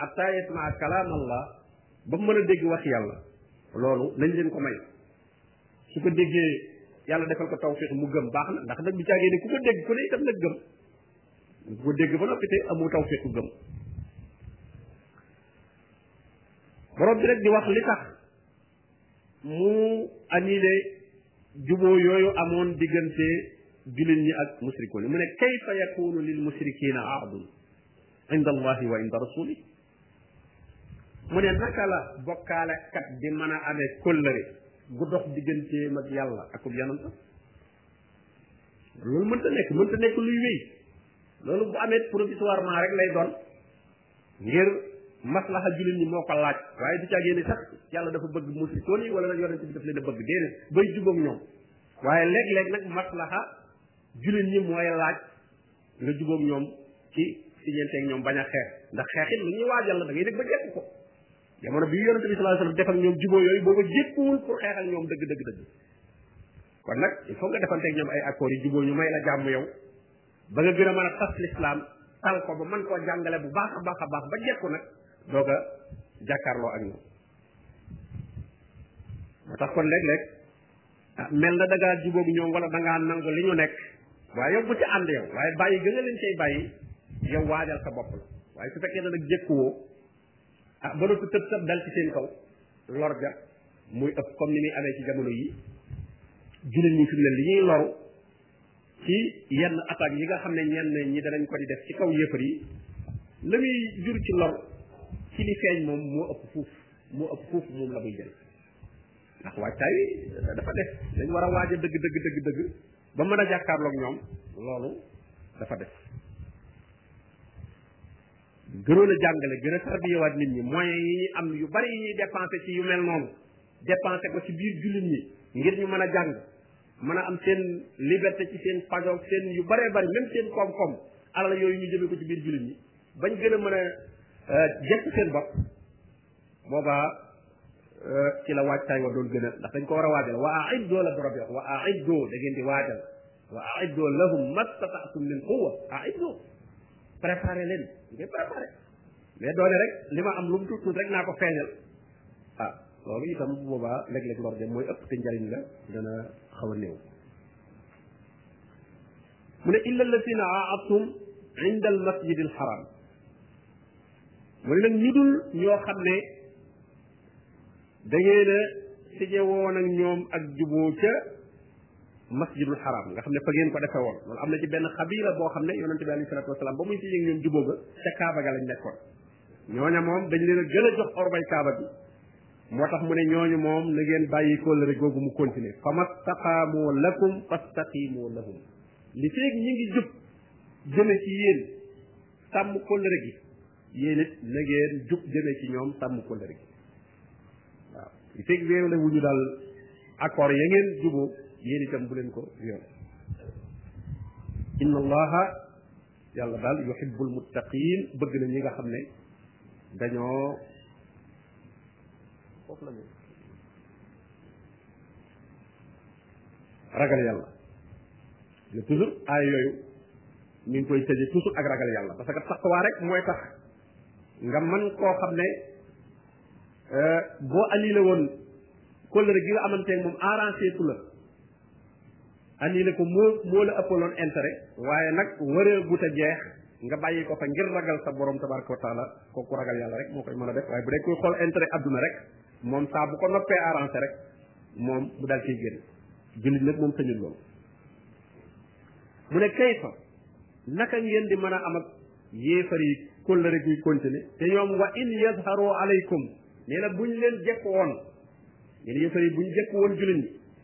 hatta yasmaa kalaam allah ba mën a dégg wax yàlla loolu nañ leen ko may su ko déggee yàlla defal ko tawfiq mu gëm baax na ndax nag du caagee ne ku ko dégg ku ne itam nag gëm ku ko dégg ba noppi te amu tawfiq ku gëm borom bi rek di wax li tax mu annulé juboo yooyu amoon diggante jullit ñi ak musrikoon yi mu ne kayfa yakunu lil musrikina ahdun inda allahi wa inda rasuli mu ne naka la bokkaale kat di mën a amee kóllëre gu dox digganteem ak yàlla akub yananta loolu mënta nekk mënta nekk luy wéy loolu bu amee provisoirement rek lay doon ngir maslaxa jullit ñi moo ko laaj waaye du caagee ni sax yàlla dafa bëgg musrikoon yi wala nag yonente bi daf leen a bëgg déedéet bay jubóog ñoom waaye léeg-léeg nag maslaxa jullit ñi mooy laaj nga jubóog ñoom ci si ñeenteeg ñoom bañ a xeex ndax xeex it lu ñuy waajal la da ngay dégg ba jekk ko jamono bi yonente bi sallallahu alayhi wasallam def ak ñoom jubóo yooyu booba jékkuwul pour xeex ak ñoom dëgg dëgg dëgg kon nag il faut nga defanteeg ñoom ay accords yi jubóo ñu may la jàmm yow ba nga gën a mën a tas lislaam tal ko ba mën koo jàngale bu baax a baax a baax ba jekku nag doog a jàkkaarloo ak ñoom moo tax kon léeg-léeg ah, mel na da ngaa jubóog ñoom wala da ngaa nangu li ñu nekk waaye yow bu ci ànd yow waaye bàyyi gën a leen cay bàyyi yow waajal sa bopp la waaye su fekkee ne nag jëkkuwoo ah ba noppi tëb tëb dal ci seen kaw lor ja muy ëpp comme ni muy amee ci jamono yi jullit ñi fi mu ne li ñuy loru ci yenn attaques yi nga xam ne ñenn ñi danañ ko di def ci kaw yéefar yi la muy jur ci lor ci li feeñ moom moo ëpp fuuf moo ëpp fuuf moom la muy jël ndax waajtaay wi dafa def dañ war a waaj a dëgg dëgg dëgg dëgg ba mën a jàkkaarloog ñoom loolu dafa def gënoon a jàngale gën a tarbiyewaat nit ñi moyens yi ñuy am yu bari yi ñuy dépensé ci yu mel noonu dépensé ko ci biir jullit ñi ngir ñu mën a jàng mën a am seen liberté ci seen pajoog seen yu bëree bëri même seen koom-koom alal yooyu ñu jëmee ko ci biir jullit ñi bañ gën a mën a euh, jekk seen bopp boobaa euh, ci la waajtaay wa doon gën a ndax dañ ko war a waajal wa aiddo la borom bi wax wa aiddo da ngeen di waajal wa aiddo lahum mastataatum min quwa aiddo préparé leen ngeen préparé mais doone rek li ma am lu mu tuut tuut rek naa ko feeñal ah loolu itam bu boobaa léeg-léeg lor ja mooy ëpp te njariñ la dana xaw a néew mu ne illa alladina aadtum inda al masjid al haram mu ne nag ñu dul ñoo xam ne da ngeen a tëje woon ak ñoom ak juboo ca masjidul haram nga xam ne fa ngeen ko defe woon loolu am na ci benn xabila boo xam ne yonente bi alayhi salatu wasalaam ba muy tëje ak ñoom juboo ga ca kaaba ga lañ nekkoon ñooña moom dañ leen a gën a jox ormay kaaba bi moo tax mu ne ñooñu moom na ngeen bàyyi kóllëre googu mu continuer fa mastaqaamoo lakum fastaqimoo lahum li feeg ñi ngi jub jëme ci yéen sàmm kóllëre gi yéen it na ngeen jub jëme ci ñoom sàmm kóllëre gi waaw li feeg weerale wu ñu daal accord ya ngeen juboo yéen itam bu leen ko yoon inna allaha yàlla daal yuhibbul muttaqin bëgg na ñi nga xam ne dañoo foofu la ñu ragal yàlla ne toujours aay yooyu mi ngi koy tëje toujours ak ragal yàlla parce que taqwa rek mooy tax nga man koo xam ne euh, boo annulé woon kóllëre gi nga amanteeg moom arrangé tu la andi ne ko moo moo la ëppaloon intérêt waaye nag waree gut a jeex nga bàyyi ko fa ngir ragal sa borom tabaraka wa taala kooku ragal yàlla rek moo koy mën a def waaye bu dee koy xool intérêt adduna rek moom saa bu ko noppee arrangé rek moom mu dal ciy génn jullit nag moom sañul loolu mu ne kayfa naka ngeen di mën a am ak yéefar yi kóllëre guy continuer te ñoom wa in yazharu alaykum nee na buñ leen jekk woon yéen yéefar yi buñ jekk woon jullit ñi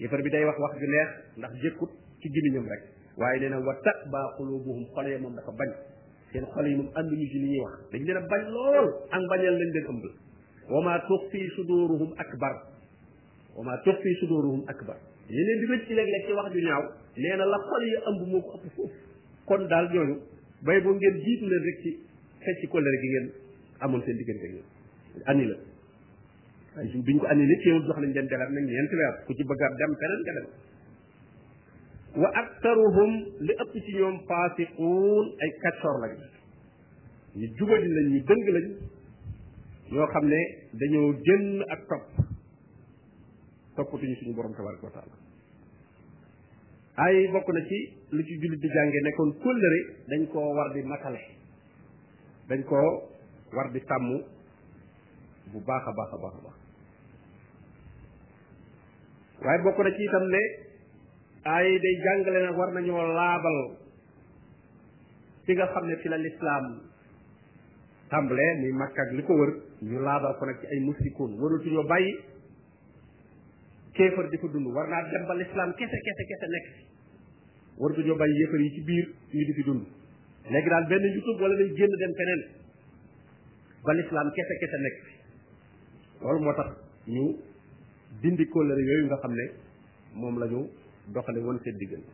yéefar bi day wax wax ju neex ndax jékkut ci gémmiñam rek waaye nee na wa tat baa xulubuhum xol ya moom dafa bañ seen xol yi moom ànduñu ci li ñuy wax dañ leen a bañ lool ak bañal lañ leen ëmb wa maa tux fii suduruhum akbar wa maa tux fii suduruhum akbar li leen di rëcc léeg-léeg ci wax ju ñaaw nee na la xol yi ëmb moo ko ëpp foofu kon daal ñooñu bay boo ngeen jiitu leen rek ci fecc kóllëre gi ngeen amoon seen diggante ak ñoom ani la biñ ko annulé teewul jox nañ leen délai nag ñeenti weer ku ci bëgg a dem feneen nga dem wa aktaruhum li ëpp ci ñoom faasiquun ay kaccoor lañ ñu jubali lañ ñu dëng lañ ñoo xam ne dañoo génn ak topp toppatuñu suñu borom tabaraka wa taala ay bokk na ci lu ci jullit di jànge nekkoon kóllëre dañ koo war di matale dañ ko war di sàmm bu baax a baax a baax a baax waaye bokk na ci itam ne ay day jàngale nag war nañoo laabal fi nga xam ne fi la lislaam tàmbalee muy màkk ak li ko wër ñu laabal ko nag ci ay musrikoon waratuñoo bàyyi kéefar di ko dund war naa dem ba lislaam kese kese kese nekk fi war ko ñoo bàyyi yéefar yi ci biir ñu di fi dund léegi daal benn youtube wala nañ génn dem feneen ba lislaam kese kese nekk fi loolu moo tax ñu dindi kóllëre yooyu nga xam ne moom la ñu doxale woon seen diggante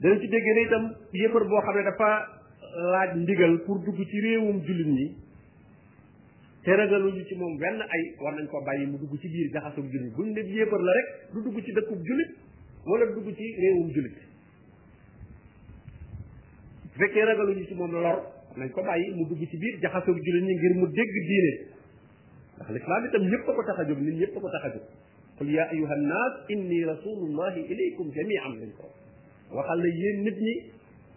dana ci dégg ne itam yéefar boo xam ne dafa laaj ndigal pour dugg ci réewum jullit ñi te ragaluñu ci moom wenn ay war nañ ko bàyyi mu dugg ci biir jaxasum jullit buñ ne yéefar la rek du dugg ci dëkkub jullit wala dugg ci réewum jullit bu fekkee ragaluñu ci moom lor nañ ko bàyyi mu dugg ci biir jaxasum jullit ñi ngir mu dégg diine ndax lislaam itam ñëpp a ko tax a jóg nit ñëpp a ko tax a jóg qul yaa ayuha nnaas inni rasulullahi ilaykum jamian lañ ko waxal na yéen nit ñi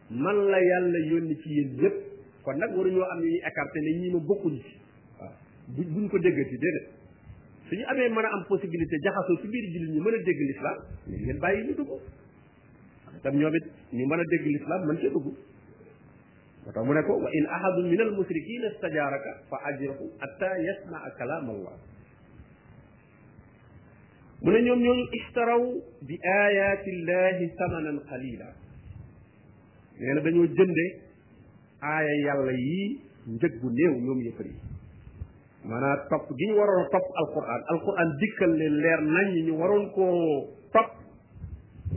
man la yàlla yónni ci yéen yépp kon nag waruñoo am ñuy écarté ne ñii ma bokkuñ ci waaw bu buñ ko déggati déedéet suñu amee mën a am possibilité jaxasoo ci biir jullit ñu mën a dégg l'islam ñu ngeen bàyyi ñu dugg tam ñoom it ñu mën a dégg l'islam mën cee dugg moo tax mu ne ko wa in ahadun min al musrikina stajaaraka fa ajirhu atta yasmaa kalaam allah mu ne ñoom ñooñu ishtaraw bi ayati llahi samanan qalila nee na dañoo jënde aaya yàlla yi njëg bu néew ñoom yëfar yi maanaam topp gi ñu waroon a topp alquran alquran dikkal leen leer nañ ñu waroon koo topp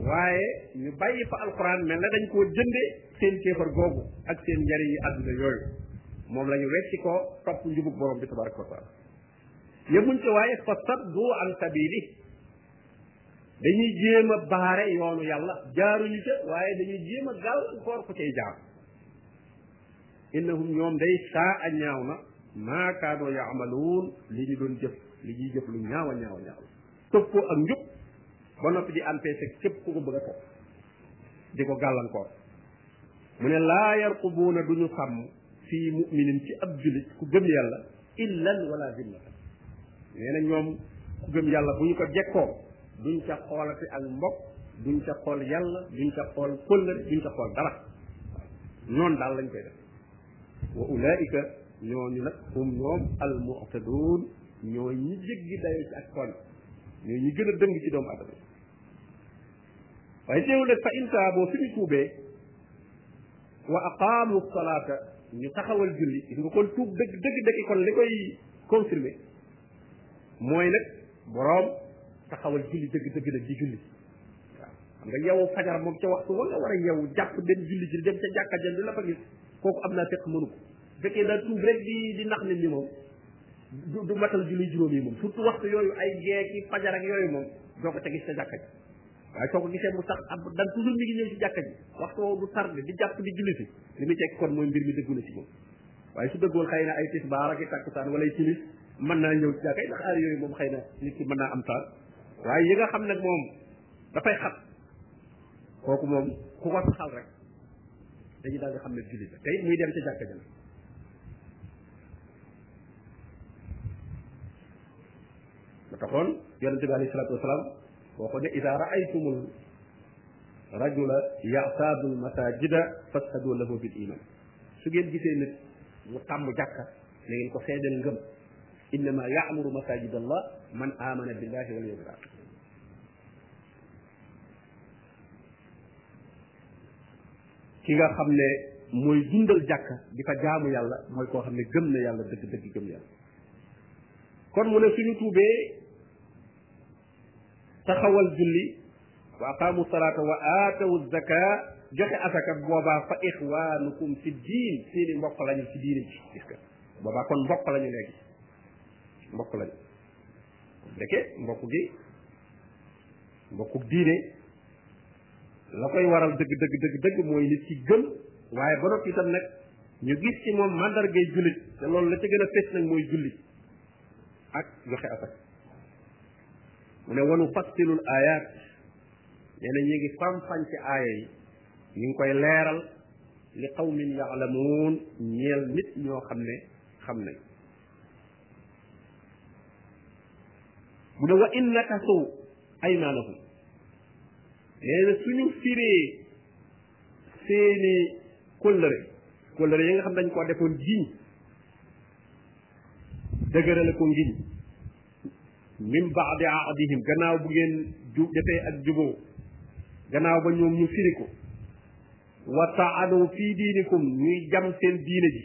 waaye ñu bàyyi fa alquran mel na dañ koo jënde seen kéefar googu ak seen njariñ yi àdduna yooyu moom la ñu wecci ko topp njubug borom bi tabaraka wa taala yemuñ ci waaye fa saddu an sabili dañuy jéem a baare yoonu yàlla jaaruñu ca waaye dañuy jéem a gàllankoor ku cay jaar innahum ñoom day saa a ñaaw na maa kaanoo yaamaluun li ñu doon jëf li ñuy jëf lu ñaaw a ñaaw a ñaaw toppoo ak njub ba noppi di empêché képp ku ko bëgg a topp di ko gàllankoor mu ne laa yarqubuuna du ñu sàmm fii muminin ci ab julit ku gëm yàlla illan wala zimmatan nee na ñoom ku gëm yàlla bu ñu ko jekkoo duñ ca xoolati ak mbokk duñ ca xool yàlla duñ ca xool kóllëre duñ ca xool dara noonu daal lañ koy def wa ulaika ñooñu nag hum ñoom al mu'tadun ñoo ñi jéggi dayo ci ak tooñ ñoo ñi gën a dëng ci doomu adama waaye teewul nag fa in taaboo suñu tuubee wa aqaamu salaata ñu taxawal julli gis nga kon tuub dëgg dëgg dëgg kon li koy confirmer mooy nag boroom taxawal julli dëgg dëgg nag di julli waaw xam nga yow fajar moom ca waxtu wala war a yow jàpp dem julli ji dem ca jàkka ja du la fa gis kooku am naa fekk mënu ko fekkee daa tuub rek di di nax nit ñi moom du du matal julli juróom yi moom surtout waxtu yooyu ay gee ki fajar ak yooyu moom doo ko ca gis ca jàkka ja waaye soo ko gisee mu sax ab dan toujours mi ngi ñëw ci jàkka ji waxtu woowu du tarde di jàpp di julli si li muy teg kon mooy mbir mi dëggu na ci moom waaye su dëggoon xëy na ay tisbaar ak i takkusaan wala ay timis mën naa ñëw ci jàkka yi ndax aar yooyu moom xëy na nit ki mën naa am taal waaye yi nga xam nag moom dafay xat kooku moom ku ko saxal rek dañu daal di xam ne julli la tey muy dem ca jàkka ja la taxoon yonente bi alayhi salaatu wasalaam kooku ne ida raaytumul rajula yaataadu lmasajida fashadu lahu bil iman su ngeen gisee nit mu tàmm jàkka na ngeen ko seedal ngëm innama yaamuru masajid allah man amana billahi wal yawmil akhir ki nga xam ne mooy dundal jàkka di fa jaamu yàlla mooy koo xam ne gëm na yàlla dëgg dëgg gëm yàlla kon mu ne suñu tuubee taxawal julli wa aqaamu salaata wa aatawu zaka joxe asaka boobaa fa ixwaanukum fi diin seeni mbokk lañu ci diine ji gis nga boobaa kon mbokk lañu léegi mbokk lañu ndeke mbokk gi mbokku diine la koy waral dëgg dëgg dëgg dëgg mooy nit ci gëm waaye ba noppi itam nag ñu gis ci moom mandargay jullit te loolu la ca gën a fees nag mooy julli ak joxe asaka mu ne wanu fassilul ayat nee na ñu ngi fam-fañ ci aaya yi ñu ngi koy leeral li qawmin yaalamuun ñeel nit ñoo xam ne xam nañ mu ne wa in nakasu aymaanahum nee na suñu firee seeni kóllëre kóllëre yi nga xam dañ koo defoon jiñ dëgërale ko ngiñ min baadi ahdihim gannaaw bu ngeen ju defee ak juboo gannaaw ba ñoom ñu firi ko wa taanu fii diinikum ñuy jam seen diine ji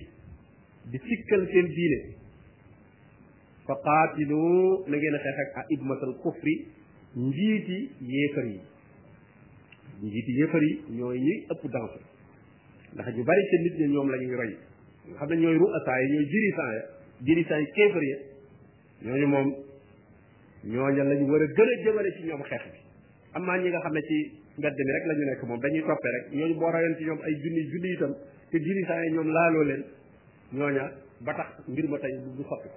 di sikkal seen diine fa qaatilu na ngeen xeex ak aidmatal kufri njiiti yéefar yi njiiti yéefar yi ñooy ñi ëpp danse ndax ñu bari ca nit ñi ñoom la ñuy roy nga xam ne ñooy ruasaa yi ñooy dirigeant ya dirigeant yi kéefar ya ñooñu moom ñooña lañu war a gën a jëmale ci ñoom xeex bi am naa ñi nga xam ne ci mbedd mi rek la ñu nekk moom dañuy toppee rek ñooñu boo rayoon ci ñoom ay junni junni itam te dirigeant yi ñoom laaloo leen ñooña ba tax mbir ma tey du sotti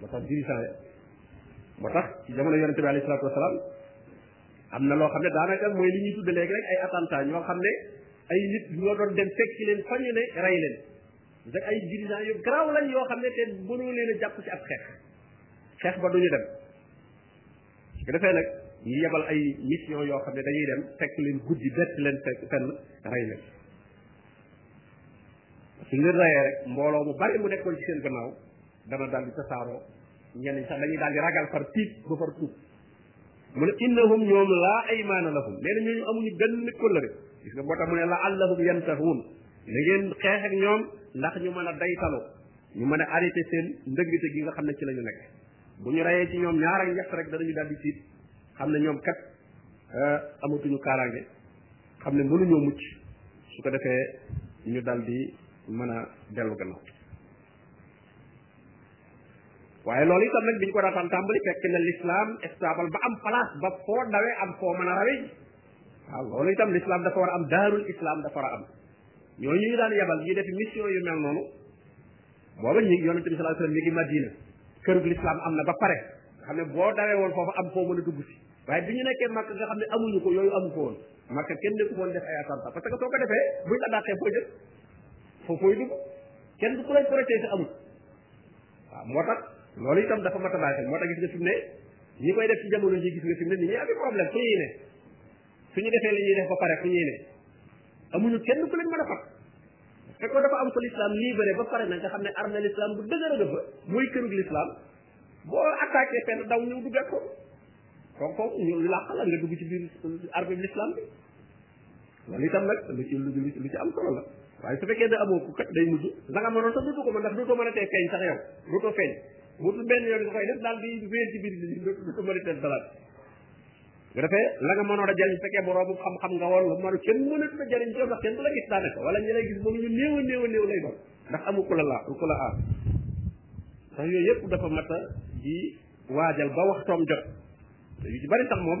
ba tax dirigeant ya ba tax ci jamono yonente bi alayhi salaatu wasalaam am na loo xam ne daanaka mooy li ñuy tudde léegi rek ay attentat ñoo xam ne ay nit ñoo doon dem fekk leen fa ñu ne rey leen da ay dirigeants yu garaaw lañ yoo xam ne te mënoo leen a jàpp ci ab xeex xeex ba duñu dem su ko defee nag ñu yebal ay mission yoo xam ne dañuy dem fekk leen guddi bett leen fekk fenn rey leen suñ leen reyee rek mbooloo mu bari mu nekkoon ci seen gannaaw dana daal di tasaaroo ñenn sax dañuy daal di ragal far tiit ba far tuub mu ne innahum ñoom laa aymaana lahum nee na ñooñu amuñu benn kóllëre gis nga moo tax mu ne la allahum yantahuun na ngeen xeex ak ñoom ndax ñu mën a daytalu ñu mën a arrêté seen ndëngte gi nga xam ne ci la ñu nekk bu ñu reyee ci ñoom ñaar ak ñett rek danañu daal di tiit xam ne ñoom kat euh, amatuñu kaaraange xam ne mënuñoo mucc su ko defee ñu dal di mën a dellu gannaaw waaye loolu itam nag biñ ko daataan tàmbali fekk na l'islam stable ba am place ba foo dawee am foo mën a rawee waaw loolu itam l'islam dafa war a am daarul islam dafa war a am ñooñu ñu daan yebal ñu def mission yu mel noonu booba ñi yonente bi sallallahu alayhi wasallam mi ngi madina kërug l'islam am na ba pare nga xam ne boo dawee woon foofu am foo mën a dugg si waaye bi ñu nekkee màkk nga xam ne amuñu ko yooyu amu ko woon màkk kenn nekku foon def ay attentat parce que soo ko defee buñ la dàqee foo jëm foo koy dugg kenn du ko lay protéger amul waaw moo tax loolu itam dafa mat a bàyyi xel moo tax gis nga fi mu ne ñi koy def ci jamono ji gis nga fi mu ne ni ñuy amee problème fu ñuy ne su ñu defee li ñuy def ba pare fu ñuy ne amuñu kenn ku leen mën a fat te ko dafa am ko l'islam libéré ba pare nag nga xam ne armée l'islam bu dëgër a fa mooy kërug l'islam boo attaqué fenn daw ñëw duggaat ko kon kooku ñu làq la nga dugg ci biir armée l'islam bi loolu itam nag lu ci lu ci am solo la waaye su fekkee da amoo ko kat day mujj la nga mënoon sax dutu ko mën ndax dutu mën a tee feeñ sax yow dutu feeñ wutul benn yoon nga koy def daal di wéer ci biir bi dutu mën a tee dalaat nga defee la nga mënoon a jëriñ su fekkee boroomu xam-xam nga woon la mënu kenn mënatu la jëriñ ci yow ndax kenn du la gis daanaka wala ñi lay gis moom ñu néew a néew a néew lay doon ndax amu ku la laa ku la aar ndax yooyu yëpp dafa mat a di waajal ba waxtoom jot yu ci bari sax moom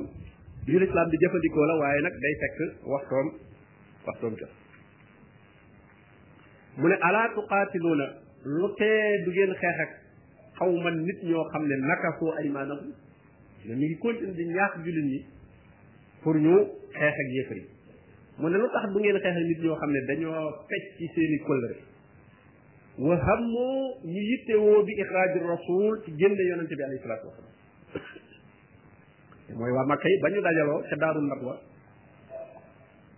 yu lislaam di jëfandikoo la waaye nag day fekk waxtoom waxtoom jot mu ne ala tuqaatiluuna lu tee du ngeen xeex ak xaw man nit ñoo xam ne nakasu aymaanakum ne mi ngi continue di ñaax jullit ñi pour ñu xeex ak yéefar yi mu ne lu tax du ngeen xeex ak nit ñoo xam ne dañoo fecc ci seeni kóllëre wa hammu ñu yittewoo bi ixraaji rasul ci génne yonente bi alayhi salaatu wasalaam mooy waa Makka yi ba ñu dajaloo ca Daaru Nadwa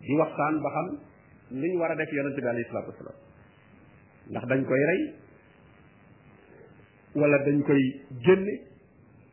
di waxtaan ba xam lu ñu war a def yonente bi alayhi salaatu wasalaam ndax dañ koy rey wala dañ koy génne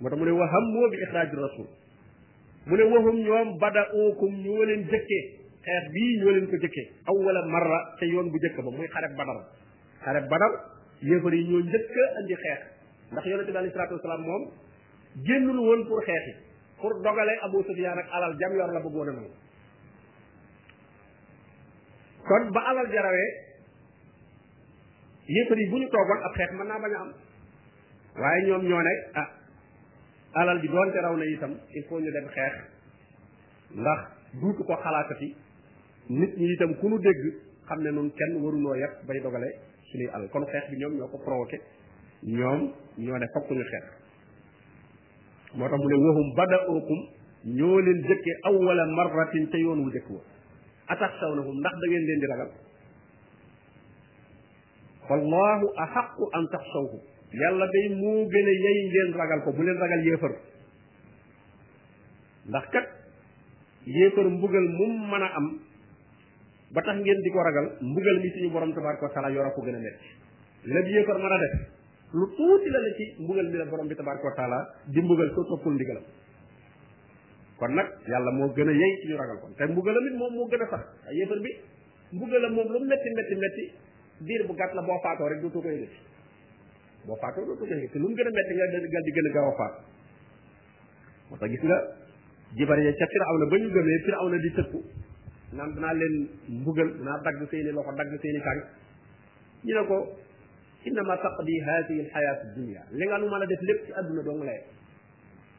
moo tax mu ne wa hammoo bi ixraaji rasul mu ne waxum ñoom bada ookum ñoo leen jëkkee xeex bii ñoo leen ko jëkkee awwala marra te yoon bu jëkk ba muy xareb badar xareb badar yéefar yi ñoo njëkk a andi xeex ndax yonente bi alei salatu wasalaam moom génnul woon pour xeex yi pour dogale Abu Sufyaan ak alal jam yor la bëggoon a nangu kon ba alal jarawee yéefar yi bu ñu toogoon ab xeex mën naa bañ a am waaye ñoom ñoo nekk ah alal ji doonte raw na itam il faut ñu dem xeex ndax duutu ko xalaatati nit ñi itam ku nu dégg xam ne nun kenn warunoo yàq bay dogale suñuy alal kon xeex bi ñoom ñoo ko provoqué ñoom ñoo ne fokk ñu xeex moo tax mu ne waxum bada ookum ñoo leen jëkke awwala marratin te yoon wu jëkk wa atax saw na ndax da ngeen leen di ragal fallahu ahaqu an taxshawhu yàlla day moo gën a yey ngeen ragal ko bu leen ragal yéefar ndax kat yéefar mbugal mum mën a am ba tax ngeen di ko ragal mbugal mi suñu borom tabaraka wa taala yora ko gën a metti la bi yéefar mën a def lu tuuti la la ci mbugal mi la borom bi tabaraka wa taala di mbugal ko toppul ndigalam kon nag yàlla moo gën a yey ci ñu ragal kon te mbugalam it moom moo gën a sax ay yéefar bi mbugalam moom lu metti metti metti diir bu gàtt la boo faatoo rek dootoo ko yëgati boo faatoo dootoo ko yëgati lu mu gën a metti nga gal di gën a gaaw a faat moo tax gis nga jibar ya ca firaw na ba ñu gëmee firaw na di tëkku naan danaa leen mbugal danaa dagg seeni loxo dagg seeni tànk ñu ne ko innama taqdi hadihi alxayatu dunia li nga nu mën a def lépp ci àdduna dong lay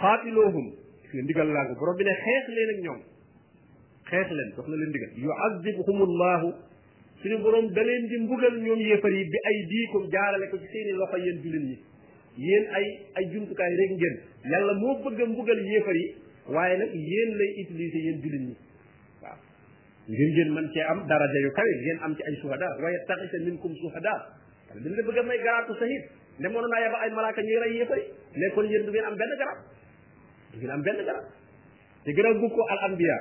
xaatiloohum ndigal laa ko borom bi ne xeex leen ak ñoom xeex leen jox na leen ndigal yuazibhum allahu suñu borom da leen di mbugal ñoom yéefar yi bi ay diikum jaarale ko ci seeni loxo yéen jullit ñi yéen ay ay jumtukaay rek ngeen yàlla moo bëgg a mbugal yéefar yi waaye nag yéen lay utiliser yéen jullit ñi waaw ngir ngeen mën cee am daraja yu kawe ngeen am ci ay suhada waaye taxisa minkum suhada yàlla bi mu la bëgg a may garaatu sahid ne mënoon naa yebal ay malaaka ñuy rey yéefari mais kon yéen du ngeen am benn garab du ngeen am benn garab te gën a gub ko al anbiya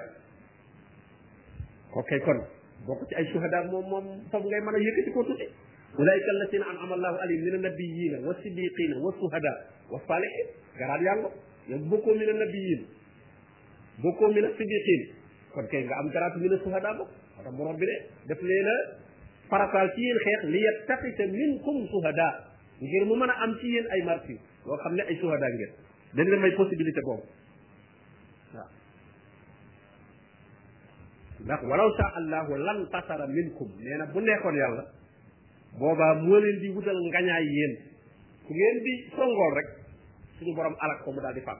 ok kon bokk ci ay shuhada moom moom foofu ngay mën a yëkkati ko tuuti ulaika alladina an'ama allahu alayhim min annabiyina wa siddiqina wa shuhada wa salihin garaat yaa ngo yow bokkoo min annabiyin bokkoo mina siddiqin kon kay nga am garaatu mina suhada bokk moo tax borom bi ne daf leen a farataal ci yéen xeex li yattaqita minkum suhada ngir mu mën a am ci yéen ay martyr loo xam ne ay suhada ngeen dañ leen may possibilité boobu waaw ndax walaw sha allahu lan tasara minkum nee na bu nekkoon yàlla boobaa moo leen di wutal ngañaay yéen ku ngeen di songool rek suñu borom alak ko mu daal di fàq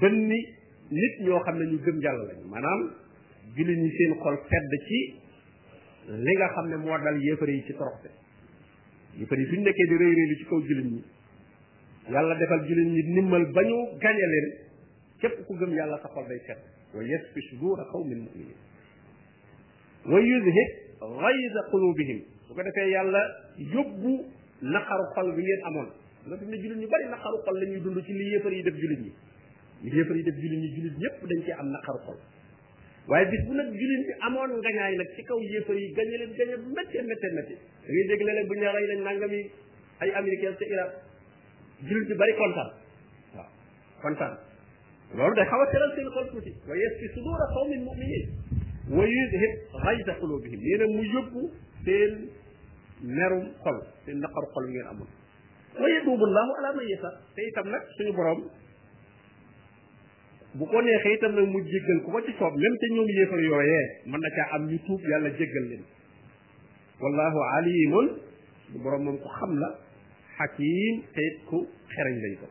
dënni nit ñoo xam ne ñu gëm yàlla lañu maanaam jullit ñi seen xol sedd ci li nga xam ne moo dal yéefar yi ci toroxte yéefar yi suñ nekkee di rëy rëy lu ci kaw jullit ñi yàlla defal jullit ñi nimmal ba ñu gañe leen képp ku gëm yàlla sa xol day sedd wa yasfi sudura qawmin muminin wa yuzhib ghayza qulubihim bu ko defee yàlla yóbbu naqaru xol bi ngeen amoon nga fi ne jullit ñu bari naqaru xol la ñuy dund ci li yéefar yi def jullit ñi li yéefar yi def jullit ñi jullit ñëpp dañ cee am naqaru xol waaye bis bu nag jullit bi amoon ngañaay nag ci kaw yéefar yi gañe leen gañe bu méttee méttee méttee da ngay dégg léeg-léeg bu ñu rey nañ nangami ay américain ca Irak jullit bi bari kontaan kontaan loolu day xaw a teral seen xol tuuti wa yasfi sudura qawmin muminin wa yudhib ghayza qulubihim nee na mu yóbbu seen merum xol seen naqaru xol ngeen amul wa yatubu llahu ala man yasa te itam nag suñu borom bu ko neexee itam nag mu jéggal ku ko ci soob même te ñoom yéefar yooyee mën na caa am ñu tuub yàlla jéggal leen wallahu alimun bu borom moom ku xam la xakim te ku xereñ lañ ko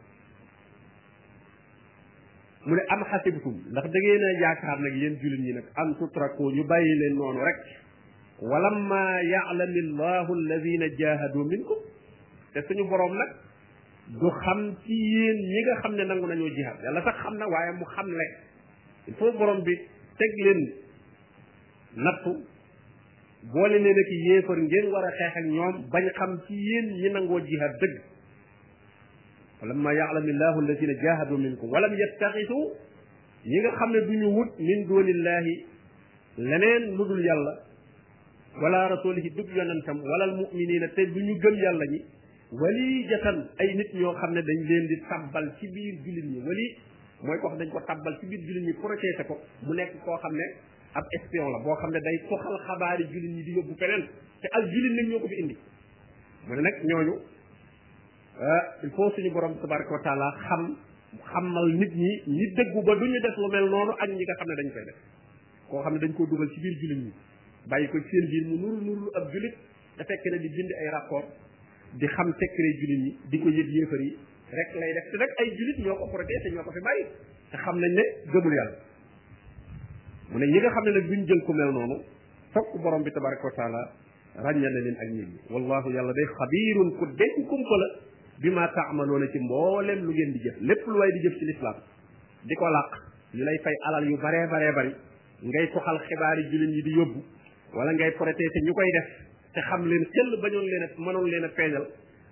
mu ne am xasibtum ndax da ngeen a yaakaar nag yéen jullit ñi nag an tutraku ñu bàyyi leen noonu rek walamma yaalami llahu alladina jahadu minkum te suñu borom nag du xam ci yéen ñi nga xam ne nangu nañoo jihaad yàlla sax xam na waaye mu xam le il faut borom bi teg leen nattu boole leen ak yéefar ngeen war a xeex ak ñoom bañ xam ci yéen ñi nangoo jihaad dëgg walamma yaalami llahu alladina jahadu minkum walam yattaxisu ñi nga xam ne duñu wut min dunillahi leneen lu dul yàlla wala rasulihi dug yonentam wala almuminina te duñu gëm yàlla ñi wali jatan ay nit ñoo xam ne dañ leen di tabbal ci biir jullit ñi wali mooy ko xam dañ ko tabbal ci biir jullit ñi protéger ko mu nekk koo xam ne ab espion la boo xam ne day toxal xabaari jullit ñi di yóbbu feneen te al jullit nag ñoo ko fi indi mu ne nag ñooñu ah, il faut suñu borom tabaraka wa taala xam xamal nit ñi ñi dëggu ba du ñu def lu mel noonu ak ñi nga xam ne dañ koy def koo xam ne dañ koo dugal ci biir jullit ñi bàyyi ko seen biir mu nuru nuru ab jullit da fekk ne di bind ay rapport di xam secret jullit ñi di ko yëg yéefar yi rek lay def te rek ay jullit ñoo ko protéger ñoo ko fi bàyyi te xam nañ ne gëmul yàlla mu ne ñi nga xam ne nag duñ jël ku mel noonu fokk borom bi tabaraka wa taala ràññal na leen ak nit ñi wallahu yàlla day xabiirun ku deñ kumpa la bi ma taamaloona ci mbooleem lu ngeen di jëf lépp lu waay di jëf ci lislaam di ko làq ñu lay fay alal yu baree baree bari ngay soxal xibaari jullit ñi di yóbbu wala ngay protéger ñu koy def te xam leen xel bañoon leen a mënoon leen a feeñal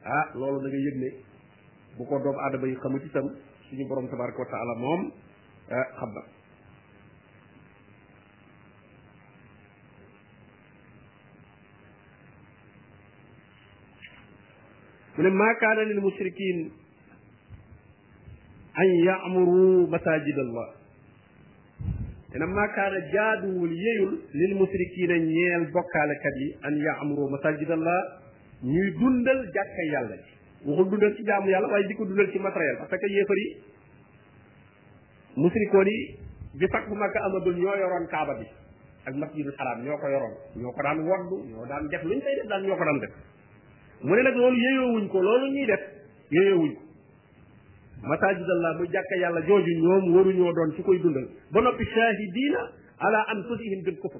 ah loolu da nga yëg ne bu ko doomu aadama yi xamu ci itam suñu borom tabaraka wa taala moom ah xam na mu ne maa kaana lil mushrikin an yaamuru masajid allah te nag maa kaana jaaduwul yeyul lil musrikiina ñeel bokkaalekat yi an yaamuru masajid allah ñuy dundal jàkka yàlla ji waxul dundal ci jaamu yàlla waaye di ko dundal ci matériel parce que yéefar yi musrikoon yi bi fatxu Makka amagul ñoo yoroon kaaba bi ak masjidul xaraam ñoo ko yoroon ñoo ko daan woddu ñoo daan def luñ fay def daal ñoo ko daan def mu ne nag loolu yëyoowuñ ko loolu ñuy def yëyoowuñ ko masajidallah muy jàkka yàlla jooju ñoom waruñoo doon ci koy dundal ba noppi shahidina ala anfusihim bil kufr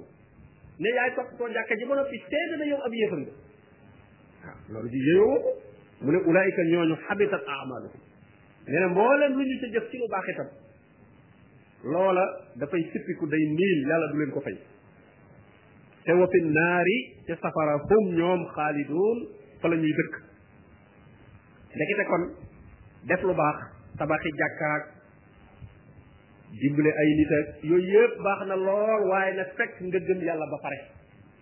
ne yaay toppatoo jàkka ji ba noppi seede na yow ab yéefar nga waaw loolu di yëyoowoo ko mu ne ulaayika ñooñu xabitat amaluhum nee na mboolem lu ñu ca jëf ci lu baax itam loola dafay sippiku day niil yàlla du leen ko fay te wa fi naari ca safara hum ñoom xaaliduun fa la ñuy dëkk ndekete kon def lu baax tabaxi jàkkaak dimbale ay nit ak yooyu yëpp baax na lool waaye na fekk nga gëm yàlla ba pare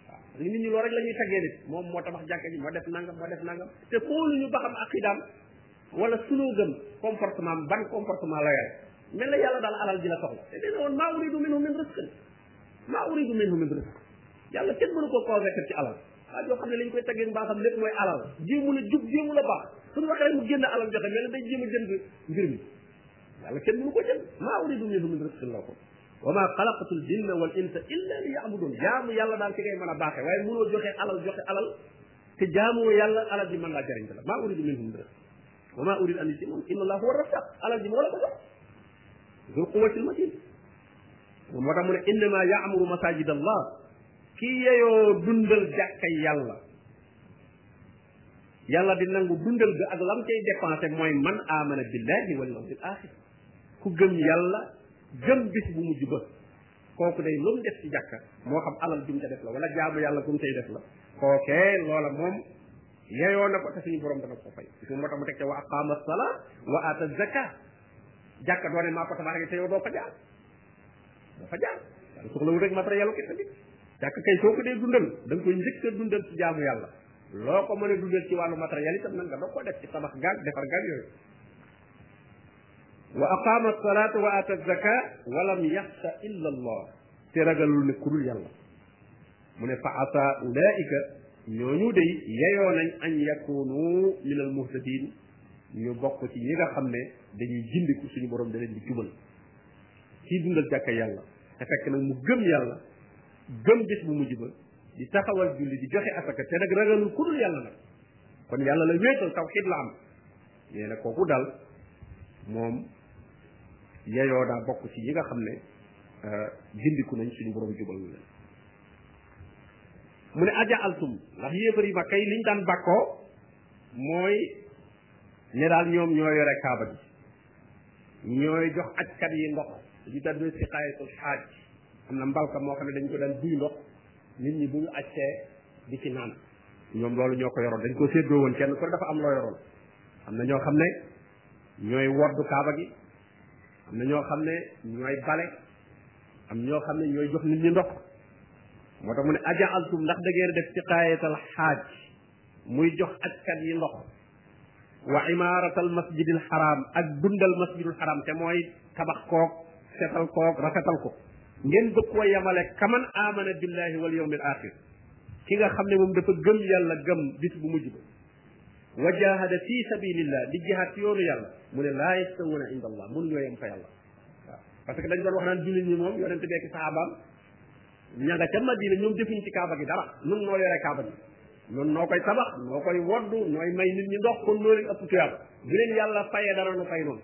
waaw nit ñi loolu rek la ñuy taggee nit moom moo tabax jàkka ji moo def nangam moo def nangam te xooluñu ba xam aqidaam wala sunoo gëm comportement ban comportement la yore mel na yàlla daal alal ji la soxla te dina woon maa uridu minhum min rizqin maa uridu minhum min rizq yàlla kenn mënu koo convaincre ci alal waa joo xam ne lañ koy taggee mbaaxam lépp mooy alal jéemu la jub jéemu la baax suñu waxee rek mu génn alal joxe mel na day jéem a jënd mbir mi yàlla kenn mënu ko jënd maa uridu minhum min rizqin la ko wa maa xalaqatu l jinna wal insa illa li yaabudun jaamu yàlla daal ci ngay mën a baaxee waaye mënoo joxe alal joxe alal te jaamoo yàlla alal ji mën laa jariñ dara maa uridu minhum dara wa maa uridu an yutimum inna allah huwa razzaq alal ji moo la ko jox dul quwatil matin moom moo tax mu ne innama yaamuru masajid allah ki yeyoo dundal jàkkay yàlla yàlla di nangu dundal ga ak lam cay dépensé mooy man amana billahi wal yawmil axir ku gëm yàlla gëm bis bu mujj ba kooku day lu mu def ci jàkka moo xam alal jum ca def la wala jaamu yàlla gum tey def la kookee loola moom yeyoo na ko te suñu borom dana ko fay su moo tax mu teg ca wa aqama sala wa ata zaka jàkka doo ne maa ko tabax te yow doo fa jaar doo fa jaar yàlla soxlawul rek matériel ki tamit jàkk kay soo ko dee dundal da nga koy njëkk a dundal ci jaamu yàlla loo ko mën a dundal ci wàllu matériel itam nag nga doo ko def ci tabax gaag defar gaag yooyu wa aqaama salaata wa ata zaka wa lam yaxsha illa allah te ragalul ne kurul yàlla mu ne fa asa ulaika ñooñu day yeyoo nañ an yakunu min al muhtadin ñu bokk ci ñi nga xam ne dañuy jindiku suñu borom da leen di jubal kii dundal jàkka yàlla te fekk nag mu gëm yàlla gëm bis bu mujj ba di taxawal julli di joxe asaka te nag ragalul ku dul yàlla nag kon yàlla la wéetal tawxid la am nee na kooku daal moom yeyoo daa bokk ci yi nga xam ne euh, gindiku nañ suñu borom jubal na leen mu ne aja altum ndax yéefar yi makka yi liñ daan bàkkoo mooy ne daal ñoom ñoo yore kaaba gi ñooy jox ajkat yi ndox dañu daan doon si xaayatul xaaj am na mbalka moo xam ne dañ ko daan duy ndox nit ñi bu ñu accee di ci naan ñoom loolu ñoo ko yoroon dañ ko séddoo woon kenn ku ne dafa am loo yoroon am na ñoo xam ne ñooy woddu kaaba gi am na ñoo xam ne ñooy bale am ñoo xam ne ñooy jox nit ñi ndox moo tax mu ne ajaaltum ndax da ngeen def siqaayatal xaaj muy jox ajkat yi ndox wa imaaratal masjidil xaraam ak dundal masjidul xaraam te mooy tabax koog setal koog rafetal ko ngeen bëgg koo yemale kaman amana billahi wal yawmil axir ki nga xam ne moom dafa gëm yàlla gëm bis bu mujj ba wa jahada fi sabilillah di jihaad ci yoonu yàlla mu ne laa yastawuna inda allah mun ñoo yem fa yàlla waaw parce que dañ doon wax naan jullit ñi moom yonente beeki saxaabaam ña nga ca Madina ñoom defuñ ci kaaba gi dara nun noo yore kaaba gi nun noo koy tabax noo koy woddu nooy may nit ñi ndox kon noo leen ëpp tuyaab bu leen yàlla fayee dara nu fay noonu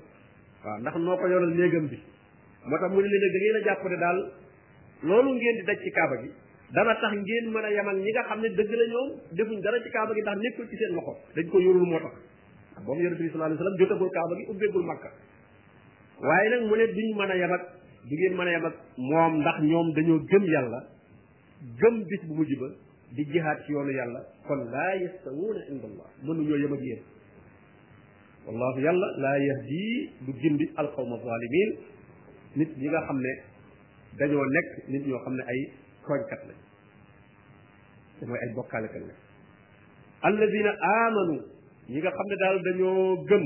waaw ndax noo ko yoral néegam bi moo tax mu ne leen da ngeen a jàpp ne daal loolu ngeen di daj ci kaaba gi dana tax ngeen mën a yem ak ñi nga xam ne dëgg la ñoom defuñ dara ci kaaba gi ndax nekkul ci seen loxo dañ ko yorul moo tax boobu yonente bi sallallahu alayhi wasallam jotagul kaaba gi ubbeegul makka waaye nag mu ne duñ mën a yem ak du ngeen mën a yem ak moom ndax ñoom dañoo gëm yàlla gëm bis bu mujj ba di jihaad ci yoonu yàlla kon laa yastawuuna inda allah mënuñoo yem ak yéen wallahu yàlla laa yahdi du gindi alqawma zalimin nit ñi nga xam ne dañoo nekk nit ñoo xam ne ay tooñkat lañ te mooy ay bokkaalekat lañ alladina amanu ñi nga xam ne daal dañoo gëm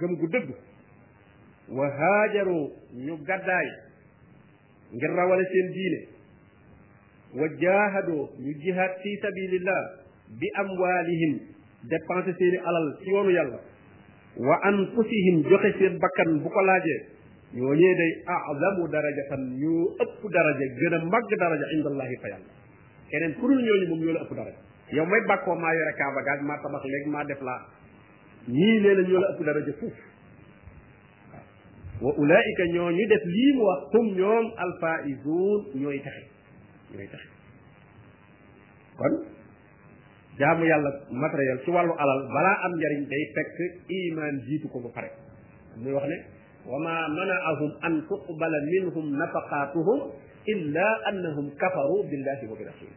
gëm gu dëgg wa haajaru ñu gàddaay ngir rawale seen diine wa jaahadu ñu jihaad fi sabilillah bi amwaalihim dépensé seeni alal ci yoonu yàlla wa anfusihim joxe seen bakkan bu ko laajee ñooñee day azamu darajatan ñu ëpp daraja gën a màgg daraja indallahi fa yàlla keneen ku dul ñooñu moom ñoo la ëpp daraja yow may bàkkoo maa yore kaaba gaag maa tabax léegi maa def laa ñii nee na ñoo la ëpp daraja fuuf wa ulaika ñoo ñu def lii mu wax hum ñoom alfaizun ñooy taxe ñooy taxe kon jaamu yàlla matériel ci wàllu alal balaa am njariñ day fekk iman jiitu ko ba pare muy wax ne wa ma manaahum an tuqbala minhum nafaqatuhum illa annahum kafaru billahi wa bi rasulih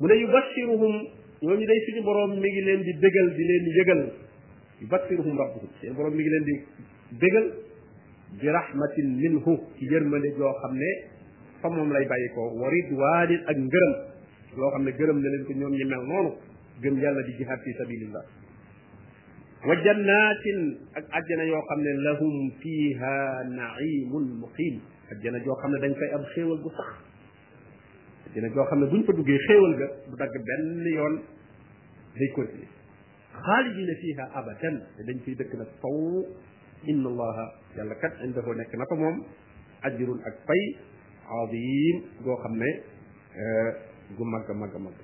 mu ne yubashiruhum ñooñu day suñu borom mi ngi leen di bégal di leen yëgal yubashiruhum rabbuhum seen borom mi ngi leen di bégal bi rahmatin minhu ci yërmande joo xam ne fa moom lay bàyyi ko wa ridwanin ak ngërëm loo xam ne gërëm na leen ko ñoom ñi mel noonu gëm yàlla di jihaad fi sabilillah wa jannatin ak àjjana yoo xam ne lahum fiha naimun muqim àjjana joo xam ne dañ fay am xéewal gu sax dina joo xam ne buñ fa duggee xéewal ga du dagg benn yoon day continuer xaalidina fiha abadan te dañ fiy dëkk nag faw inna allaha yàlla kat indahoo nekk na fa moom ajrun ak fay azim goo xam ne gu mag a mag a mag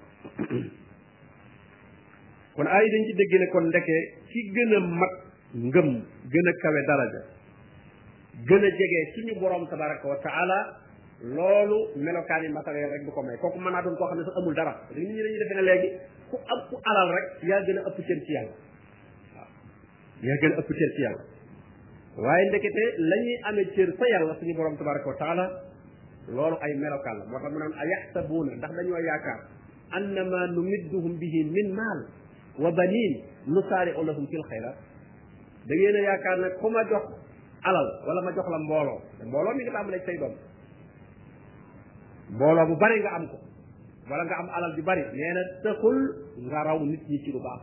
kon ay dañ ci dégg ne kon ndeke ci gën a mag ngëm gën a kawe daraja gën a jege suñu borom tabaraka wa taala loolu melokaan yi matériel rek du ko may kooku mën naa doon koo xam ne sax amul dara nit ñi dañuy defe ne léegi ku am ku alal rek yaa gën a ëpp cër ci yàlla yaa gën a ëpp cër ci yàlla waaye ndekete la ñuy amee cër fa yàlla suñu borom tabaraka wa taala loolu ay melokaan la moo tax mu naan a yaxsabuuna ndax dañoo yaakaar annama numidduhum bihi min maal wa baniin nusaari'u lahum fil xayraat da ngeen a yaakaar nag ku ma jox alal wala ma jox la mbooloo mbooloo mi nga tàmbalee say doom mbooloo bu bari nga am ko wala nga am alal ju bari nee na taxul nga raw nit ñi ci lu baax